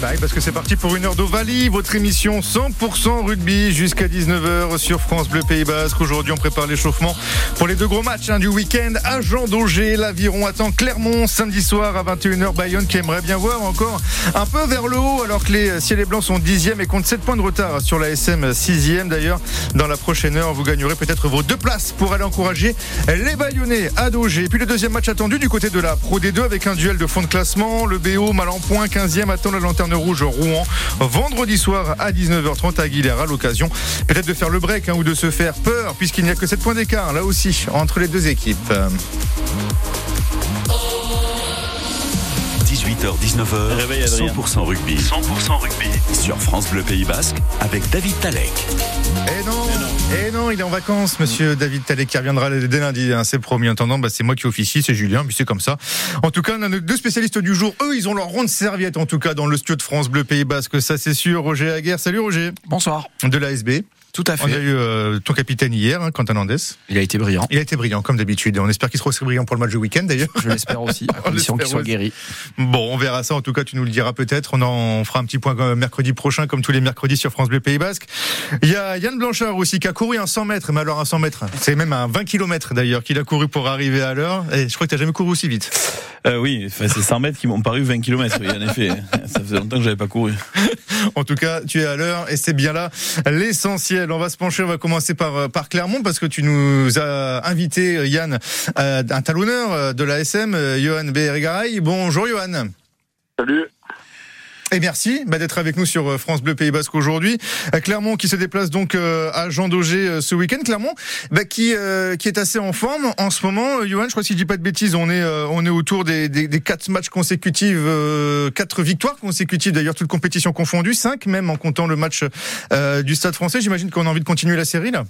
Parce que c'est parti pour une heure d'Ovalie, votre émission 100% rugby jusqu'à 19h sur France Bleu Pays Basque. Aujourd'hui, on prépare l'échauffement pour les deux gros matchs hein, du week-end. Agent d'Auger, l'Aviron attend Clermont samedi soir à 21h. Bayonne qui aimerait bien voir encore un peu vers le haut alors que les Ciels et Blancs sont 10e et comptent 7 points de retard sur la SM 6e. D'ailleurs, dans la prochaine heure, vous gagnerez peut-être vos deux places pour aller encourager les Bayonnais à Dauger. Et puis le deuxième match attendu du côté de la Pro D2 avec un duel de fond de classement. Le BO mal en point, 15e attend la lanterne rouge Rouen vendredi soir à 19h30 à Aguilera. L'occasion peut-être de faire le break hein, ou de se faire peur puisqu'il n'y a que 7 points d'écart là aussi entre les deux équipes. 18h-19h, 100% rugby. 100% rugby. Sur France Bleu Pays Basque avec David Talek. Et non, et non, il est en vacances, monsieur David Talek, qui reviendra dès lundi, hein, c'est promis. En attendant, bah, c'est moi qui officie, c'est Julien, puis c'est comme ça. En tout cas, on a nos deux spécialistes du jour. Eux, ils ont leur ronde serviette, en tout cas, dans le studio de France Bleu Pays Basque, ça c'est sûr. Roger Aguerre, salut Roger. Bonsoir. De l'ASB. Tout à fait. On a eu euh, ton capitaine hier, hein, Quentin Landes. Il a été brillant. Il a été brillant, comme d'habitude. On espère qu'il sera aussi brillant pour le match du week-end, d'ailleurs. Je l'espère aussi, à condition qu'il soit guéri. Bon, on verra ça. En tout cas, tu nous le diras peut-être. On en fera un petit point euh, mercredi prochain, comme tous les mercredis sur France Bleu Pays Basque. Il y a Yann Blanchard aussi, qui a couru un 100 mètres. Mais alors, un 100 mètres. C'est même un 20 km, d'ailleurs, qu'il a couru pour arriver à l'heure. Et je crois que tu n'as jamais couru aussi vite. Euh, oui, c'est 100 mètres qui m'ont paru 20 km. Oui, en effet. Ça faisait longtemps que j'avais pas couru. en tout cas, tu es à l'heure et c'est bien là l'essentiel. On va se pencher, on va commencer par, par Clermont parce que tu nous as invité, Yann, euh, un talonneur de la SM, Johan Béregaray. Bonjour, Johan. Salut. Et merci bah, d'être avec nous sur France Bleu Pays Basque aujourd'hui. Clermont qui se déplace donc à Jean Daugé ce week-end. Clermont bah, qui qui est assez en forme en ce moment. Johan, je crois si je dis pas de bêtises, on est on est autour des, des, des quatre matchs consécutifs, quatre victoires consécutives d'ailleurs, toutes compétitions confondues, cinq même en comptant le match euh, du Stade Français. J'imagine qu'on a envie de continuer la série là.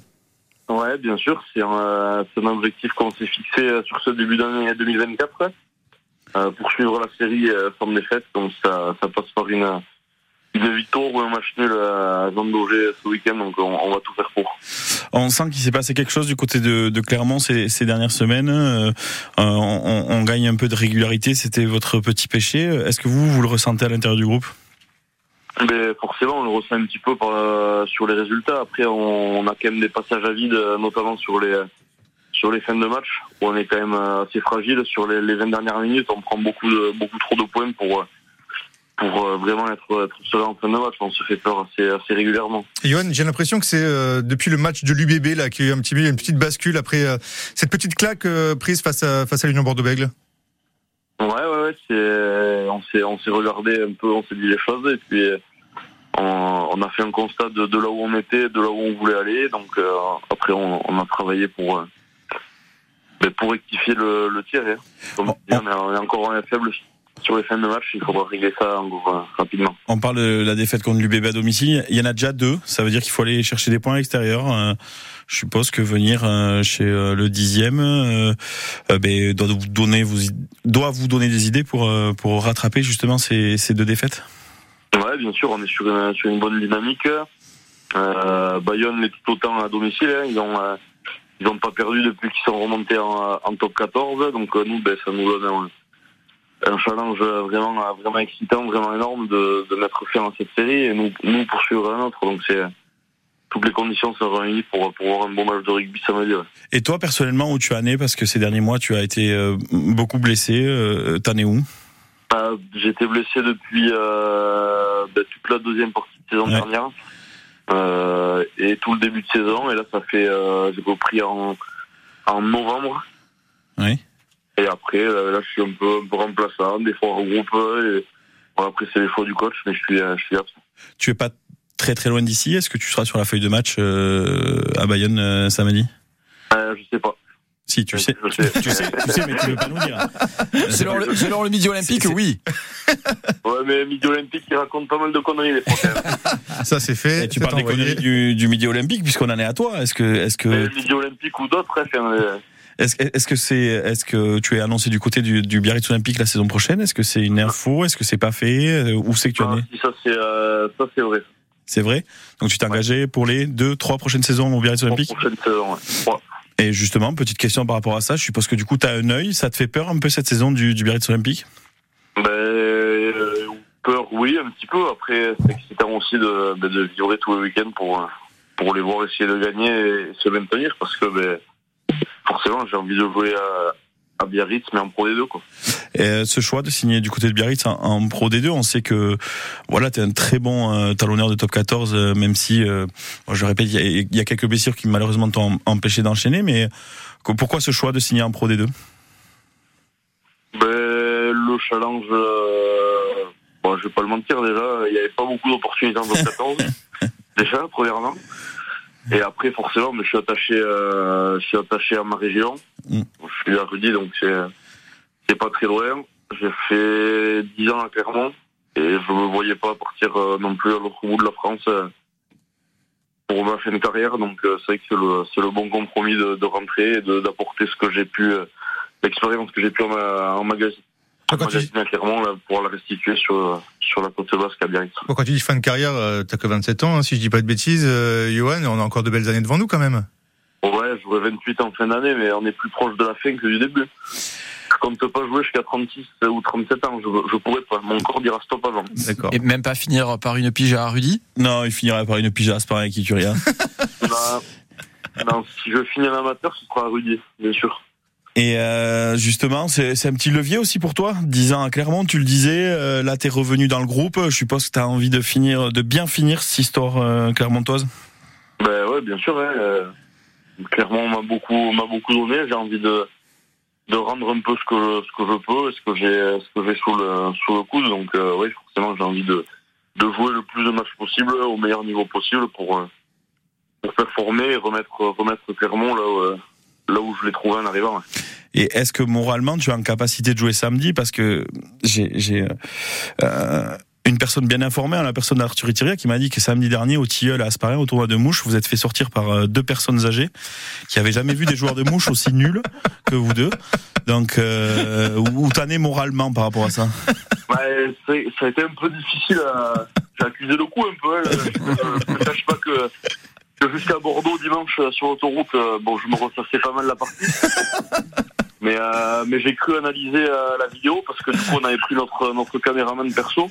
Ouais, bien sûr, c'est un, un objectif qu'on s'est fixé sur ce début d'année 2024. Euh, poursuivre la série euh, sans défaite. Donc ça, ça passe par une, une victoire ou un match nul à Jean Daugé ce week-end. Donc on, on, va tout faire pour. On sent qu'il s'est passé quelque chose du côté de, de Clermont ces, ces, dernières semaines. Euh, on, on, gagne un peu de régularité. C'était votre petit péché. Est-ce que vous, vous le ressentez à l'intérieur du groupe? Mais forcément, on le ressent un petit peu par, euh, sur les résultats. Après, on, on, a quand même des passages à vide, notamment sur les sur les fins de match, où on est quand même assez fragile. Sur les, les 20 dernières minutes, on prend beaucoup, de, beaucoup trop de points pour, pour vraiment être, être serein en fin de match. On se fait peur assez, assez régulièrement. Johan, j'ai l'impression que c'est euh, depuis le match de l'UBB là qu'il y a eu un petit, une petite bascule après euh, cette petite claque euh, prise face à, face à l'Union Bordeaux-Bègles. Ouais, ouais, ouais. C'est, on s'est, on s'est regardé un peu, on s'est dit les choses et puis on, on, a fait un constat de, de là où on était, de là où on voulait aller. Donc après, on, on a travaillé pour mais pour rectifier le, le tir. Hein. Comme on, on, est, on est encore faible sur les fins de match, il faudra régler ça rapidement. On parle de la défaite contre l'UBB à domicile. Il y en a déjà deux. Ça veut dire qu'il faut aller chercher des points à l'extérieur. Euh, je suppose que venir euh, chez euh, le dixième ben, doit vous donner vous doit vous donner des idées pour pour rattraper justement ces, ces deux défaites? Ouais, bien sûr, on est sur une, sur une bonne dynamique. Bayonne est tout autant à domicile. Hein. Ils ont ils n'ont pas perdu depuis qu'ils sont remontés en, en, top 14. Donc nous, ben, ça nous donne un, un, challenge vraiment, vraiment excitant, vraiment énorme de, de mettre fin à cette série et nous, nous poursuivre un autre. Donc c'est toutes les conditions sont réunies pour, pour avoir un bon match de rugby samedi. Ouais. Et toi, personnellement, où tu en es? Parce que ces derniers mois, tu as été euh, beaucoup blessé. Euh, T'en es où? Euh, J'ai été blessé depuis euh, ben, toute la deuxième partie de saison ouais. dernière. Euh, et tout le début de saison. Et là, ça fait, euh, j'ai repris en, en novembre. Oui. Et après, euh, là, je suis un peu, un peu remplaçant, des fois en groupe. Et, bon, après, c'est les choix du coach, mais je suis, je suis absent. Tu es pas très très loin d'ici. Est-ce que tu seras sur la feuille de match euh, à Bayonne samedi? Je sais pas. Si, tu sais. Tu sais, tu sais, tu sais, mais tu veux pas nous dire. Selon le, selon le midi olympique, oui. Ouais, mais midi olympique, il raconte pas mal de conneries, les Français. Ça, c'est fait. Et tu parles des conneries du, du midi olympique, puisqu'on en est à toi. Est-ce que, est-ce que. Mais midi olympique ou d'autres. Hein, est-ce, est-ce que c'est, est-ce que tu es annoncé du côté du, du Biarritz Olympique la saison prochaine? Est-ce que c'est une info? Est-ce que c'est pas fait? Où c'est que tu en es? si ça, c'est, euh, ça, c'est vrai. C'est vrai? Donc tu t'es engagé pour les deux, trois prochaines saisons au Biarritz Olympique? Prochaine saison, ouais. ouais. Et justement, petite question par rapport à ça, je suppose que du coup, tu as un œil, ça te fait peur un peu cette saison du, Biarritz Olympique? Ben, Peur, oui, un petit peu. Après, c'est excitant aussi de, ben, de tous les week-ends pour, pour les voir essayer de gagner et se maintenir parce que ben, forcément, j'ai envie de jouer à, à Biarritz, mais en Pro D2. Quoi. Et ce choix de signer du côté de Biarritz en, en Pro D2, on sait que voilà, tu es un très bon euh, talonneur de top 14, euh, même si, euh, je le répète, il y, y, a quelques blessures qui malheureusement t'ont empêché d'enchaîner, mais pourquoi ce choix de signer en Pro D2 ben, Le challenge, euh, bon, je vais pas le mentir, déjà, il n'y avait pas beaucoup d'opportunités en top 14, déjà, premièrement. Et après, forcément, je suis attaché, euh, je suis attaché à ma région. Mm. Je suis à Rudy, donc c'est, c'est pas très loin. J'ai fait 10 ans à Clermont et je me voyais pas partir euh, non plus à l'autre bout de la France euh, pour ma fin de carrière. Donc euh, c'est vrai que c'est le, c'est le bon compromis de, de rentrer et de, d'apporter ce que j'ai pu, l'expérience que j'ai pu en, magasin. À Clermont là, pour la restituer sur, sur la côte basque à Biarritz. Bon, quand tu dis fin de carrière, t'as que 27 ans, hein, si je dis pas de bêtises, euh, Johan, on a encore de belles années devant nous quand même. Ouais, j'aurai 28 en fin d'année, mais on est plus proche de la fin que du début. Je compte pas jouer jusqu'à 36 ou 37 ans, je, je pourrais pas. Mon corps dira stop avant. D'accord. Et même pas finir par une pige à Rudy? Non, il finirait par une pige à Aspar avec Ituria. non, non, si je finis en amateur, ce sera à Rudy, bien sûr. Et euh, justement, c'est un petit levier aussi pour toi? 10 ans à Clermont, tu le disais, euh, là t'es revenu dans le groupe. Je suppose que tu as envie de finir, de bien finir cette histoire euh, clermontoise? Ben ouais, bien sûr. Ouais. Clermont m'a beaucoup, m'a beaucoup donné. J'ai envie de de rendre un peu ce que ce que je peux, ce que j'ai, ce que j'ai sous le sous le coude. Donc euh, oui, forcément, j'ai envie de de jouer le plus de matchs possible au meilleur niveau possible pour pour performer et remettre remettre Clermont là où, là où je l'ai trouvé en arrivant. Et est-ce que moralement tu as en capacité de jouer samedi? Parce que j'ai j'ai euh, une personne bien informée, hein, la personne d'Arthur Itiria, qui m'a dit que samedi dernier au Tilleul à Asparin, au tournoi de mouche, vous êtes fait sortir par euh, deux personnes âgées qui avaient jamais vu des joueurs de mouche aussi nuls que vous deux. Donc, euh, où t'en es moralement par rapport à ça? Ça a été un peu difficile. À... J'ai accusé le coup un peu. Hein. Je ne cache pas que jusqu'à Bordeaux dimanche euh, sur l'autoroute, euh, bon, je me ressassais pas mal la partie. Mais euh, mais j'ai cru analyser la vidéo parce que du coup on avait pris notre notre caméraman perso.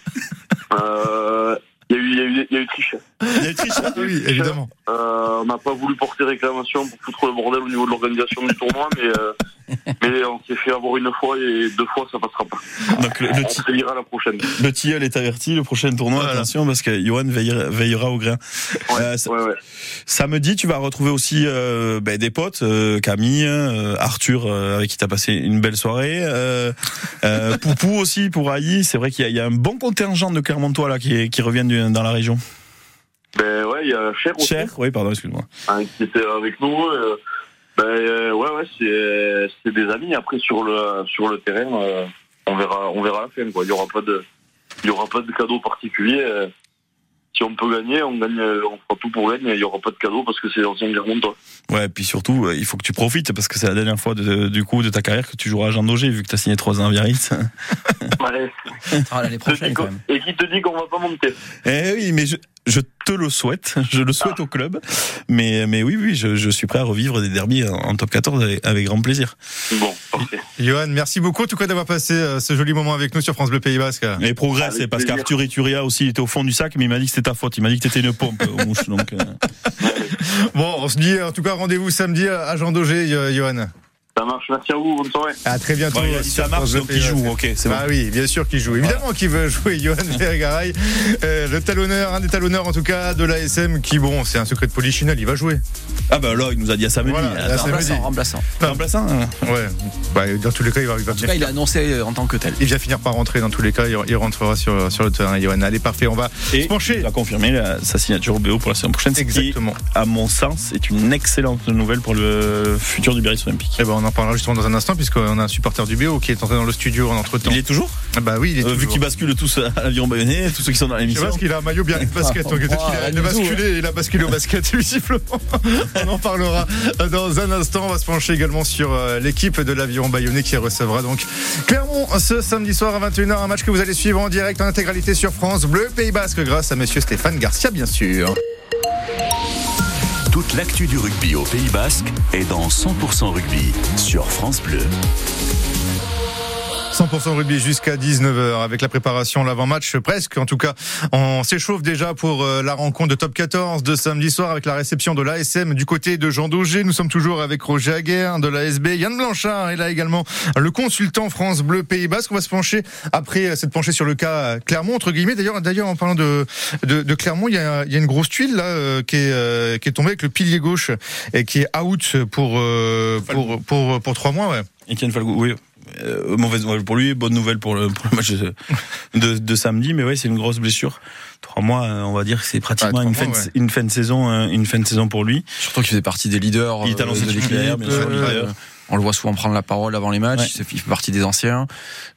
Il y a eu, il y a eu, il y a eu triche. Il y a eu triche, oui, évidemment. Euh, on n'a pas voulu porter réclamation pour foutre le bordel au niveau de l'organisation du tournoi, mais, euh, mais on s'est fait avoir une fois et deux fois, ça passera pas. Donc le, on se la prochaine. Le tilleul est averti, le prochain tournoi, attention, parce que Johan veillera, veillera au grain. Ouais, euh, ouais, ouais. Samedi, tu vas retrouver aussi euh, ben, des potes, euh, Camille, euh, Arthur, avec qui tu as passé une belle soirée, Poupou aussi pour Aïe. C'est vrai qu'il y, y, a un bon contingent de Clermontois là qui, qui reviennent du dans la région Ben ouais, il y a Cher aussi. Cher, oui, pardon, excuse-moi. Hein, qui était avec nous. Euh, ben euh, ouais, ouais, c'est c'est des amis. Après sur le sur le terrain, euh, on verra on verra la fin. Quoi. Il y aura pas de il y aura pas de cadeau particulier. Euh, si on peut gagner, on gagne, on fera tout pour gagner. Il y aura pas de cadeau parce que c'est l'ancien toi. Ouais, et puis surtout, il faut que tu profites parce que c'est la dernière fois de, du coup de ta carrière que tu joueras à Jean Daugé vu que tu as signé 3 ans à Biarritz. Ouais. L'année prochaine quand même. Et qui te dit qu'on va pas monter Eh oui, mais je, je te le souhaite, je le souhaite ah. au club. Mais, mais oui, oui, je, je, suis prêt à revivre des derbies en, top 14 avec, avec, grand plaisir. Bon, parfait. Johan, merci beaucoup en tout cas d'avoir passé euh, ce joli moment avec nous sur France Bleu Pays Basque. Et progresse, c'est parce qu'Arthur Ituria aussi il était au fond du sac, mais il m'a dit que c'était ta faute. Il m'a dit que t'étais une pompe aux mouches. Donc, euh... Bon, on se dit en tout cas rendez-vous samedi à Jean Daugé, Johan. Ça marche, merci à vous, bonne soirée. À très bientôt. Bon, si ça marche, donc il joue, ok, c'est Ah oui, bien sûr qu'il joue. Évidemment qu'il veut jouer, Johan Vergaray, euh, le talonneur, un des talonneurs en tout cas de l'ASM, qui bon, c'est un secret de polichinelle, il va jouer. Ah bah là, il nous a dit à samedi. Voilà, à remplaçant, remplaçant. remplaçant hein. Ouais. Bah, dans tous les cas, il va, il va en tout cas, il a annoncé euh, en tant que tel. Il vient finir par rentrer dans tous les cas, il rentrera sur, sur le terrain, Johan. Allez, parfait, on va Et se pencher. Il a confirmé la, sa signature au BO pour la saison prochaine. Exactement. Qui, à mon sens, est une excellente nouvelle pour le futur du Biarritz Olympique. Et eh ben, on en parlera justement dans un instant puisqu'on a un supporter du BO qui est entré dans le studio en entre-temps. Il est toujours Bah oui, il est euh, Vu qu'ils basculent tous à l'aviron bayonnais, tous ceux qui sont dans l'émission. Je pense qu'il a un maillot bien basket, donc peut-être qu'il a, basculé, il a basculé au basket, visiblement. on en parlera dans un instant. On va se pencher également sur euh, l'équipe de l'aviron bayonnais qui recevra donc Clermont ce samedi soir à 21h, un match que vous allez suivre en direct en intégralité sur France Bleu Pays Basque grâce à monsieur Stéphane Garcia, bien sûr. Toute l'actu du rugby au Pays Basque est dans 100% rugby sur France Bleu. 100% rugby jusqu'à 19h avec la préparation, l'avant-match presque. En tout cas, on s'échauffe déjà pour euh, la rencontre de top 14 de samedi soir avec la réception de l'ASM du côté de Jean Daugé. Nous sommes toujours avec Roger Aguerre de l'ASB, Yann Blanchard et là également le consultant France Bleu Pays Basque. On va se pencher après cette penchée sur le cas Clermont entre guillemets. D'ailleurs, d'ailleurs en parlant de, de, de, Clermont, il y, a, il y a une grosse tuile là euh, qui est euh, qui est tombée avec le pilier gauche et qui est out pour pour pour pour trois mois. Ouais. Etienne Falgo, oui, euh, mauvaise nouvelle pour lui, bonne nouvelle pour le, pour le match de, de, samedi, mais oui, c'est une grosse blessure. Trois mois, euh, on va dire que c'est pratiquement une, fin de, une fin de saison, euh, une fin de saison pour lui. Surtout qu'il faisait partie des leaders. Il est annoncé de l'équipe, bien sûr. On le voit souvent prendre la parole avant les matchs. Il fait partie des anciens.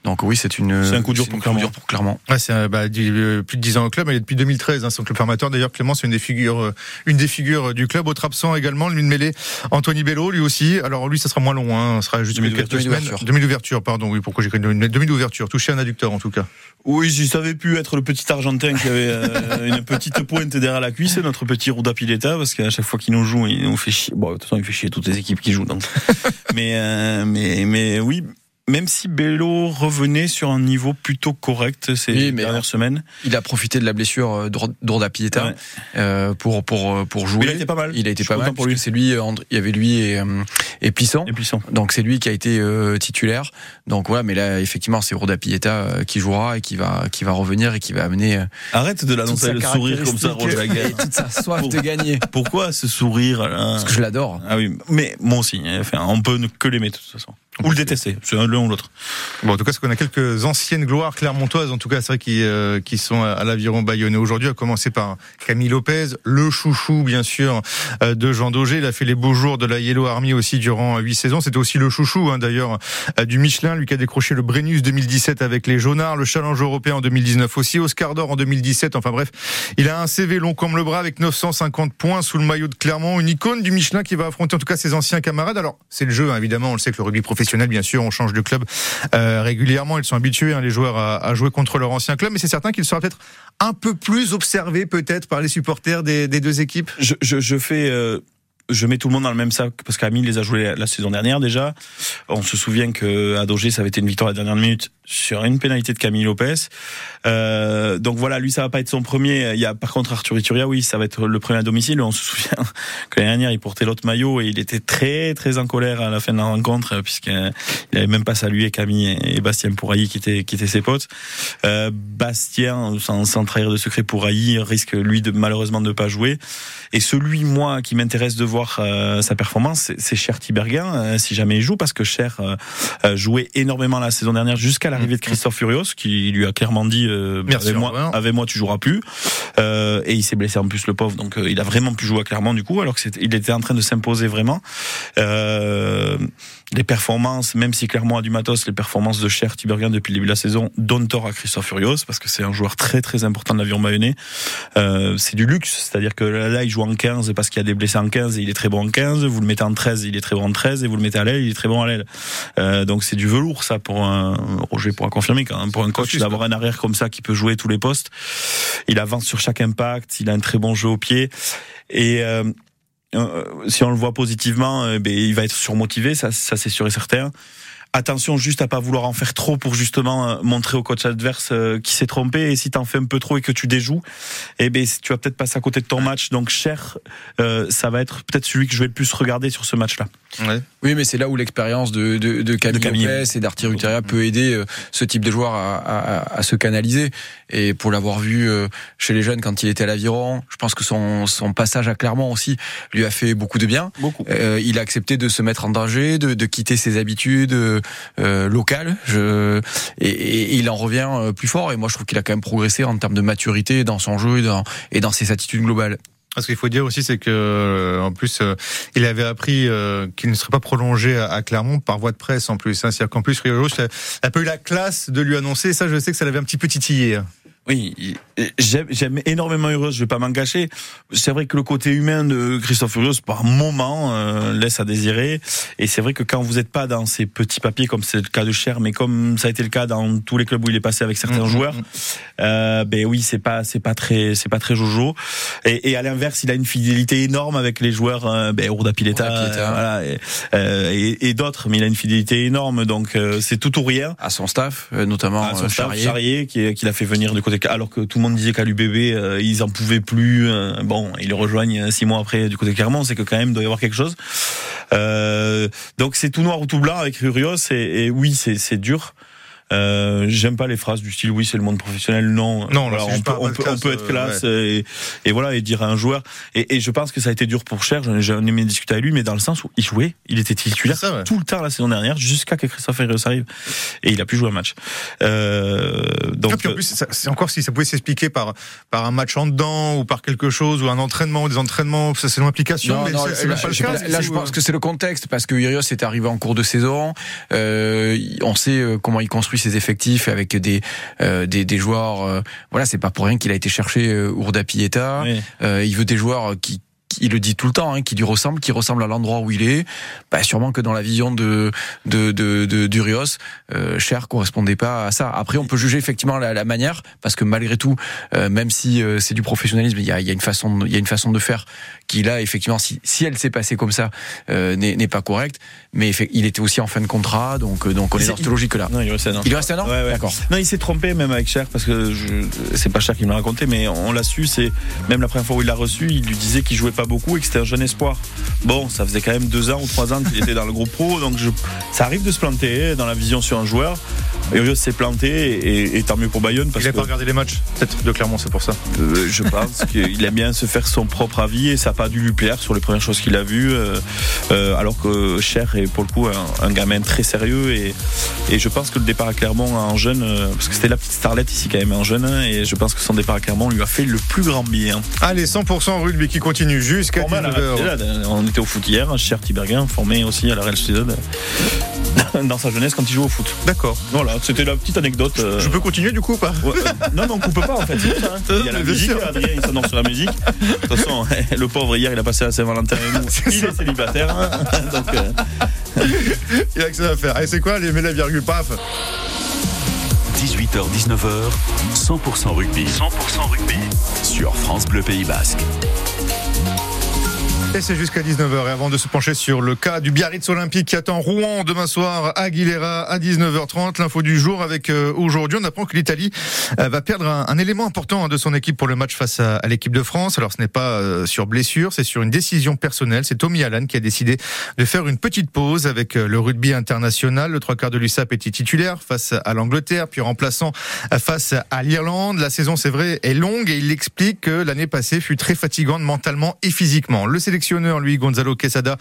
Donc oui, c'est une. C'est un coup dur pour Clermont. Dur pour Clermont. Ouais, c'est bah, plus de 10 ans au club. Est depuis 2013, hein, son club formateur. D'ailleurs, Clément, c'est une des figures, euh, une des figures du club. Autre absent également, lui de mêlée, Anthony Bello, lui aussi. Alors lui, ça sera moins long. Hein. Ça sera juste demi quelques semaines. Demi d'ouverture, pardon. Oui, pourquoi j'ai une demi d'ouverture. Touché un adducteur en tout cas. Oui, si ça avait pu être le petit Argentin qui avait euh, une petite pointe derrière la cuisse, notre petit Ruda Pileta, parce qu'à chaque fois qu'il nous joue, il nous fait chier. Bon, de toute façon, il fait chier toutes les équipes qui jouent. Donc. mais, euh, mais, mais oui, même si Bello revenait sur un niveau plutôt correct ces dernières semaines. Il a profité de la blessure euh, d'Orda Pieta euh, pour pour euh, pour jouer. il a été pas mal. Il a été pas mal pour lui. C'est lui, il y avait lui et et Plisson. Donc c'est lui qui a été titulaire. Donc voilà, mais là effectivement c'est Orda Pieta qui jouera et qui va qui va revenir et qui va amener. Arrête de l'annoncer le sourire comme ça, Roger Toute sa soif de gagner. Pourquoi ce sourire Parce que je l'adore. Ah oui, mais moi aussi. Enfin, on peut que l'aimer de toute façon. Ou le détester, c'est l'un ou l'autre. Bon, en tout cas, c'est qu'on a quelques anciennes gloires clermontoises, en tout cas, c'est vrai, qui, euh, qui sont à l'aviron bayonnais aujourd'hui, à commencer par Camille Lopez, le chouchou, bien sûr, euh, de Jean Daugé. Il a fait les beaux jours de la Yellow Army aussi durant huit saisons. C'était aussi le chouchou, hein, d'ailleurs, euh, du Michelin, lui qui a décroché le Brennus 2017 avec les Jaunards, le Challenge européen en 2019 aussi, Oscar d'Or en 2017. Enfin bref, il a un CV long comme le bras avec 950 points sous le maillot de Clermont, une icône du Michelin qui va affronter en tout cas ses anciens camarades. Alors, c'est le jeu, hein, évidemment, on le sait que le rugby professionnel bien sûr, on change de club euh, régulièrement. Ils sont habitués, hein, les joueurs, à, jouer contre leur ancien club, mais c'est certain qu'il sera peut-être un peu plus observé, peut-être, par les supporters des, deux équipes. Je, je, fais. Euh, je mets tout le monde dans le même sac parce qu'Amine les a joués la saison dernière déjà. On se souvient que à Dogé, ça avait été une victoire à la dernière minute sur une pénalité de Camille Lopez. Euh, donc voilà, lui ça va pas être son premier. Il y a par contre Arthur Ituria, oui, ça va être le premier à domicile. On se souvient que l'année dernière il portait l'autre maillot et il était très très en colère à la fin de la rencontre puisqu'il avait même pas salué Camille et Bastien Pourailly qui étaient qui étaient ses potes. Euh, Bastien, sans, sans trahir de secret Pourailly, risque lui de malheureusement de pas jouer. Et celui moi qui m'intéresse de voir euh, sa performance, c'est Cher Tiberguin euh, si jamais il joue parce que Cher euh, jouait énormément la saison dernière jusqu'à la arrivée de Christophe Furios, qui lui a clairement dit euh, avec, moi, avec moi, tu joueras plus. Et il s'est blessé en plus le pauvre, donc il a vraiment pu jouer clairement du coup, alors qu'il était en train de s'imposer vraiment. Euh, les performances, même si clairement a du matos, les performances de Cher Tiberghien depuis le début de la saison donnent tort à Christophe Furios parce que c'est un joueur très très important de l'avion mayonnais. Euh, c'est du luxe, c'est-à-dire que là, il joue en 15 parce qu'il y a des blessés en 15 et il est très bon en 15. Vous le mettez en 13, il est très bon en 13 et vous le mettez à l'aile, il est très bon à l'aile. Euh, donc c'est du velours ça pour un Roger pourra confirmer quand même pour un coach d'avoir un arrière comme ça qui peut jouer tous les postes. Il avance sur chaque impact, il a un très bon jeu au pied et euh, si on le voit positivement, euh, ben, il va être surmotivé, ça, ça c'est sûr et certain. Attention juste à pas vouloir en faire trop pour justement euh, montrer au coach adverse qui s'est trompé. Et si t'en fais un peu trop et que tu déjoues, eh ben tu vas peut-être passer à côté de ton match. Donc cher, ça va être peut-être celui que je vais le plus regarder sur ce match-là. Oui, mais c'est là où l'expérience de, de, de Camille, Camille. Lopez et d'Arthur Uteria peut aider euh, ce type de joueur à, à, à se canaliser. Et pour l'avoir vu euh, chez les jeunes quand il était à l'Aviron, je pense que son, son passage à Clermont aussi lui a fait beaucoup de bien. Beaucoup. Euh, il a accepté de se mettre en danger, de, de quitter ses habitudes euh, locales. Je, et, et, il en revient plus fort. Et moi, je trouve qu'il a quand même progressé en termes de maturité dans son jeu et dans, et dans ses attitudes globales. Ce qu'il faut dire aussi, c'est que euh, en plus, euh, il avait appris euh, qu'il ne serait pas prolongé à, Clermont par voie de presse en plus. Hein. C'est-à-dire qu'en plus, Rio n'a pas eu la classe de lui annoncer. Ça, je sais que ça l'avait un petit peu titillé. Hein. Oui, j'aime énormément Urios, je vais pas m'en cacher. C'est vrai que le côté humain de Christophe Urios, par moment, euh, laisse à désirer. Et c'est vrai que quand vous n'êtes pas dans ces petits papiers, comme c'est le cas de Cher, mais comme ça a été le cas dans tous les clubs où il est passé avec certains mmh, joueurs, mmh. euh, ben oui, c'est pas, c'est pas très, c'est pas très jojo. Et, et à l'inverse, il a une fidélité énorme avec les joueurs, euh, ben, Urda Pileta, euh, voilà, et, euh, et, et d'autres, mais il a une fidélité énorme, donc c'est tout ou rien. À son staff, notamment à son staff, Charrier, qui, qui l'a fait venir du côté, alors que tout le monde disait qu'à l'UBB, ils en pouvaient plus. bon, ils le rejoignent six mois après du côté Clermont, c'est que quand même il doit y avoir quelque chose. Euh, donc c'est tout noir ou tout blanc avec Rurios et, et oui c'est dur. Euh, J'aime pas les phrases du style oui c'est le monde professionnel non. Non, on, peut, on, peut, on, peut, être classe et, et, voilà et dire à un joueur et, et je pense que ça a été dur pour Cher. J'en ai aimé discuter avec lui, mais dans le sens où il jouait, il était titulaire tout le temps la saison dernière jusqu'à que Christophe Herrios arrive et il a pu jouer un match. Euh, donc et en plus c'est encore si ça pouvait s'expliquer par par un match en dedans ou par quelque chose ou un entraînement ou des entraînements, ça c'est l'implication. Non, non, pas le Là, je pense que c'est le contexte parce que Urios est arrivé en cours de saison. Euh, on sait euh, comment il construit ses effectifs avec des euh, des, des, joueurs. Euh, voilà, c'est pas pour rien qu'il a été chercher euh, Urda Pieta. il veut des joueurs qui il le dit tout le temps, hein, qui lui ressemble, qui ressemble à l'endroit où il est. Bah, sûrement que dans la vision de de de, de d'Urios, euh, Cher correspondait pas à ça. Après, on peut juger effectivement la, la manière, parce que malgré tout, euh, même si euh, c'est du professionnalisme, il y a, y a une façon, il y a une façon de faire qui là, effectivement, si, si elle s'est passée comme ça, euh, n'est pas correcte. Mais il était aussi en fin de contrat, donc euh, donc on est dans cette logique-là. Non, il reste un an. Il reste un an. Ouais, ouais. D'accord. Non, il s'est trompé même avec Cher parce que c'est pas Cher qui me l'a raconté, mais on l'a su. C'est même la première fois où il l'a reçu, il lui disait qu'il jouait pas beaucoup et que c'était un jeune espoir. Bon, ça faisait quand même deux ans ou trois ans qu'il était dans le groupe pro, donc je, ça arrive de se planter dans la vision sur un joueur. Urios s'est planté et, tant mieux pour Bayonne. Parce il n'a pas regardé les matchs, peut-être de Clermont, c'est pour ça. Euh, je pense qu'il aime bien se faire son propre avis et ça n'a pas dû lui plaire sur les premières choses qu'il a vues. Euh, euh, alors que Cher est pour le coup un, gamin très sérieux et, et, je pense que le départ à Clermont en jeune, parce que c'était la petite starlette ici quand même en jeune, hein, et je pense que son départ à Clermont lui a fait le plus grand bien. Allez, 100% rugby qui continue jusqu'à 19h. On était au foot hier, Cher Tiberguin, formé aussi à la Real Sociedad dans sa jeunesse quand il joue au foot. D'accord. Voilà, c'était la petite anecdote. Je euh. peux continuer du coup ou pas euh, Non, non, on coupe pas en fait. Ça, hein. Il y a la musique, Adrien il s'annonce sur la musique. De toute façon, le pauvre hier il a passé à Saint-Valentin et nous. Il est célibataire. Hein. Donc, euh... Il a que ça à faire. Et c'est quoi les la virgule paf 18h, 19h, 100% rugby. 100% rugby. Sur France Bleu Pays Basque. Et c'est jusqu'à 19h. Et avant de se pencher sur le cas du Biarritz Olympique qui attend Rouen demain soir, Aguilera à 19h30. L'info du jour avec euh, aujourd'hui, on apprend que l'Italie euh, va perdre un, élément important de son équipe pour le match face à, l'équipe de France. Alors ce n'est pas euh, sur blessure, c'est sur une décision personnelle. C'est Tommy Allan qui a décidé de faire une petite pause avec le rugby international. Le trois quarts de l'USAP était titulaire face à l'Angleterre, puis remplaçant face à l'Irlande. La saison, c'est vrai, est longue et il explique que l'année passée fut très fatigante mentalement et physiquement. Lui, Gonzalo Quesada,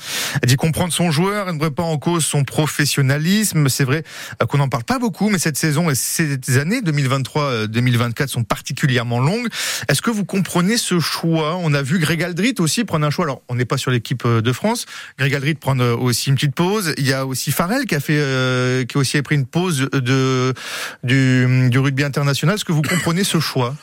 dit comprendre son joueur et ne pas en cause son professionnalisme. C'est vrai qu'on n'en parle pas beaucoup, mais cette saison et ces années 2023-2024 sont particulièrement longues. Est-ce que vous comprenez ce choix? On a vu Greg Aldrit aussi prendre un choix. Alors, on n'est pas sur l'équipe de France. Greg Aldrit prendre aussi une petite pause. Il y a aussi Farrell qui a fait, euh, qui a aussi pris une pause de du, du rugby international. Est-ce que vous comprenez ce choix?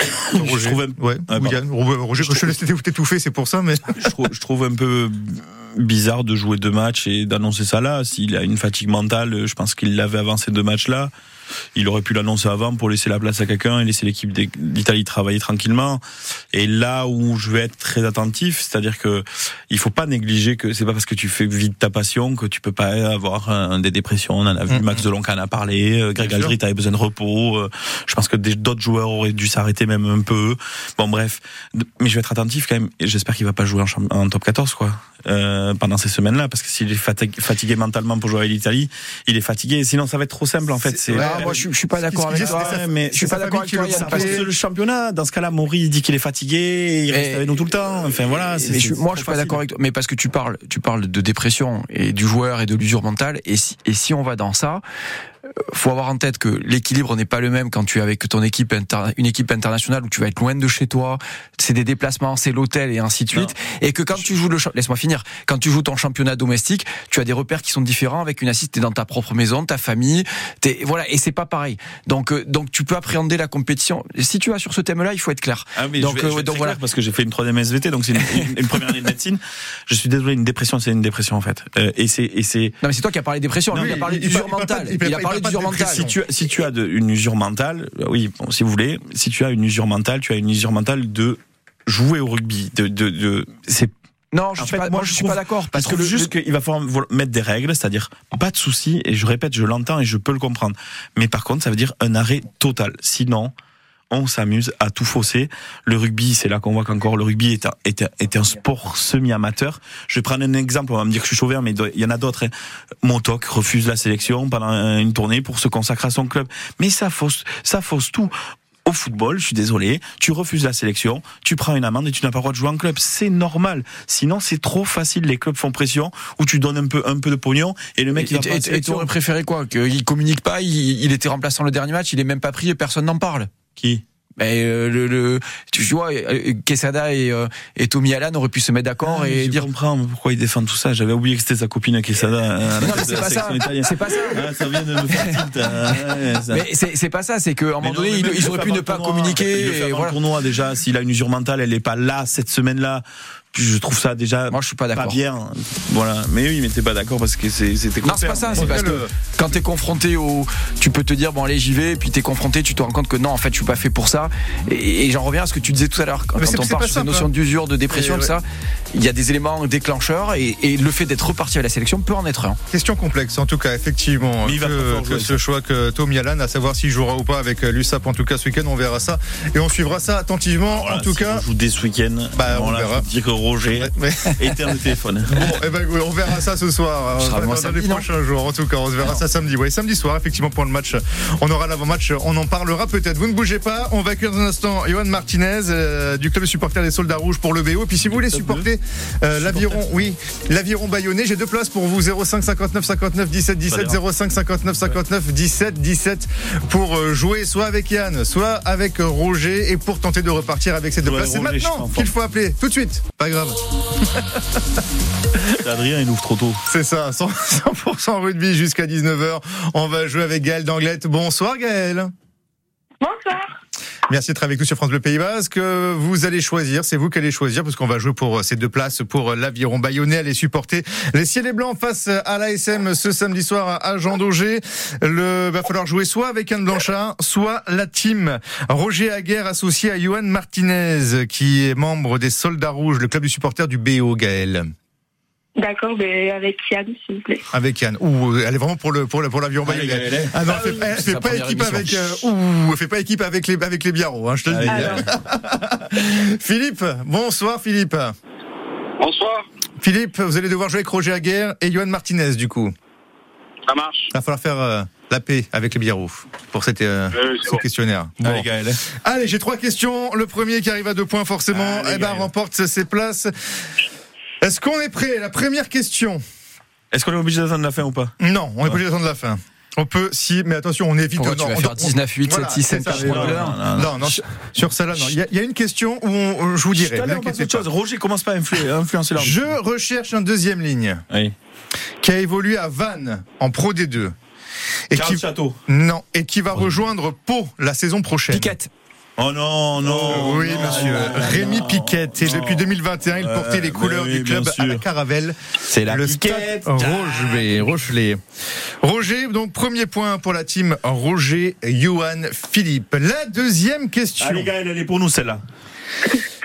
Roger. Je trouve un... ouais, ah, Roger, je, te laisse t'étouffer, c'est pour ça, mais je trouve, je trouve un peu bizarre de jouer deux matchs et d'annoncer ça là. S'il a une fatigue mentale, je pense qu'il l'avait avant ces deux matchs-là. Il aurait pu l'annoncer avant pour laisser la place à quelqu'un et laisser l'équipe d'Italie travailler tranquillement. Et là où je vais être très attentif, c'est-à-dire que il faut pas négliger que c'est pas parce que tu fais vite ta passion que tu peux pas avoir un, des dépressions. On en a vu. Max Delonca en a parlé, euh, Greg Aldrit avait besoin de repos. Euh, je pense que d'autres joueurs auraient dû s'arrêter même un peu. Bon bref, mais je vais être attentif quand même. J'espère qu'il va pas jouer en, en top 14 quoi. Euh, pendant ces semaines-là, parce que s'il est fatigué, mentalement pour jouer à l'Italie, il est fatigué. Sinon, ça va être trop simple en fait. C'est moi, je, suis pas d'accord avec toi, mais je suis pas d'accord avec toi. Parce que le championnat, dans ce cas-là, Maury dit qu'il est fatigué, il reste avec nous tout le temps. Enfin voilà. moi, je suis pas d'accord avec toi, mais parce que tu parles, tu parles de dépression et du joueur et de l'usure mentale, et si, et si on va dans ça. Faut avoir en tête que l'équilibre n'est pas le même quand tu es avec ton équipe une équipe internationale où tu vas être loin de chez toi, c'est des déplacements, c'est l'hôtel et ainsi de suite, et que quand tu joues le laisse-moi finir, quand tu joues ton championnat domestique, tu as des repères qui sont différents avec une assise, t'es dans ta propre maison, ta famille, t'es voilà, et c'est pas pareil. Donc euh, donc tu peux appréhender la compétition. Si tu as sur ce thème-là, il faut être clair. Ah mais donc, euh, donc voilà, parce que j'ai fait une troisième SVT, donc c'est une, une, première année de médecine. Je suis désolé, une dépression, c'est une dépression en fait. Euh, et c'est et c'est. Non mais c'est toi qui as parlé de dépression. il, a parlé d'usure mentale. Il, a parlé d'usure mentale. Si tu si tu as de, une usure mentale, oui, bon, si vous voulez, si tu as une usure mentale, tu as une usure mentale de jouer au rugby. De, de, de c'est non, je suis pas, moi, je, suis pas d'accord parce que le, juste qu'il va falloir mettre des règles, c'est-à-dire pas de souci. Et je répète, je l'entends et je peux le comprendre. Mais par contre, ça veut dire un arrêt total. Sinon, on s'amuse à tout fausser. Le rugby, c'est là qu'on voit qu'encore le rugby est un, est est un sport semi-amateur. Je vais prendre un exemple, on va me dire que je suis chauvin, mais il y en a d'autres. Hein. Montauk refuse la sélection pendant une tournée pour se consacrer à son club. Mais ça fausse, ça fausse tout au football, je suis désolé, tu refuses la sélection, tu prends une amende et tu n'as pas le droit de jouer en club. C'est normal. Sinon, c'est trop facile. Les clubs font pression où tu donnes un peu, un peu de pognon et le mec il va et, et tu aurais préféré quoi? Qu'il communique pas, il, il était remplaçant le dernier match, il est même pas pris et personne n'en parle. Qui? Mais euh, le, le, tu vois, euh, Quesada et, euh, et Tommy Allan auraient pu se mettre d'accord ah, et je dire. comprends pourquoi ils défendent tout ça? J'avais oublié que c'était sa copine Quesada. non, mais c'est pas, ça. C'est pas ça. Ah, ça vient de me faire. Hein. mais c'est pas ça. C'est qu'à un moment donné, ils, auraient pu ne pas communiquer. Il et voilà. le tournoi déjà. S'il a une usure mentale, elle est pas là cette semaine-là je trouve ça déjà moi je suis pas d'accord. bien. Voilà. Mais eux ils m'étaient pas d'accord parce que c'était non c'est pas ça c'est parce que quand t'es confronté au tu peux te dire bon allez j'y vais et puis t'es confronté tu te rends compte que non en fait je suis pas fait pour ça. Et, j'en reviens à ce que tu disais tout à l'heure quand, on parle sur ces notions d'usure de dépression tout ça il y a des éléments déclencheurs et, le fait d'être reparti à la sélection peut en être un question complexe en tout cas effectivement que, ce choix que Tom Yalan à savoir s'il jouera ou pas avec l'USAP en tout cas ce week-end on verra ça et on suivra ça attentivement en tout cas on joue dès ce week-end bah, on verra Roger éteint le téléphone. Bon, eh ben, on verra ça ce soir. dans les prochains jours. En tout cas, on se verra ça samedi. Oui, samedi soir, effectivement, pour le match. On aura l'avant-match. On en parlera peut-être. Vous ne bougez pas. On va accueillir dans un instant Johan Martinez euh, du club de supporters des Soldats Rouges pour le BO. Et puis si vous voulez supporter euh, l'aviron, oui, l'aviron bayonnais, j'ai deux places pour vous 05 59 59 17 17 05 59 59 17 17 pour euh, jouer soit avec Yann, soit avec Roger et pour tenter de repartir avec ces deux places. C'est maintenant qu'il faut appeler tout de suite. Pas grave. Adrien, il ouvre trop tôt. C'est ça, 100%, rugby jusqu'à 19h. On va jouer avec Gaël d'Anglette. Bonsoir Gaël. Bonsoir. Merci d'être avec nous sur France Bleu Pays Basque. Vous allez choisir, c'est vous qui allez choisir, parce qu'on va jouer pour ces deux places pour l'aviron bayonnais, aller supporter les ciels et blancs face à l'ASM ce samedi soir à Jean Daugé. Le va falloir jouer soit avec Anne Blanchard, soit la team Roger Aguerre associé à Johan Martinez, qui est membre des Soldats Rouges, le club du supporter du BO Gaël. D'accord, mais avec Yann, s'il vous plaît. Avec Yann. Ouh, elle est vraiment pour le pour pour l'avion. Ah, ah non, elle, fait, fait pas équipe avec. Euh, ouh, elle fait pas équipe avec les avec les biarros, hein, je te le dis. Philippe, bonsoir Philippe. Bonsoir. Philippe, vous allez devoir jouer avec Roger Aguerre et Johan Martinez du coup. Ça marche. Il va falloir faire euh, la paix avec les biarros pour cette, euh, ce questionnaire. Bon. Allez, j'ai trois questions. Le premier qui arrive à deux points forcément, eh ben, remporte ses places. Est-ce qu'on est prêt? La première question. Est-ce qu'on est obligé d'attendre la fin ou pas? Non, on est obligé d'attendre la fin. On peut, si, mais attention, on évite. Oh, tu vas faire 19, 8, 7, 6, 7, Non, non, sur celle-là, non. Il y, a une question où on, je vous dirai. Chose. Roger commence pas à influencer Je recherche un deuxième ligne. Oui. Qui a évolué à Vannes, en Pro D2. Et qui, Château. Non, et qui va rejoindre Pau la saison prochaine. Piquette. Oh non, non. oui, monsieur. Rémi Piquette. Et depuis 2021, il portait les couleurs du club à la Caravelle. C'est la le Piquette. Roger, Rochelet. Roger, donc premier point pour la team Roger, Johan, Philippe. La deuxième question. Allez, Gaël, elle est pour nous celle-là.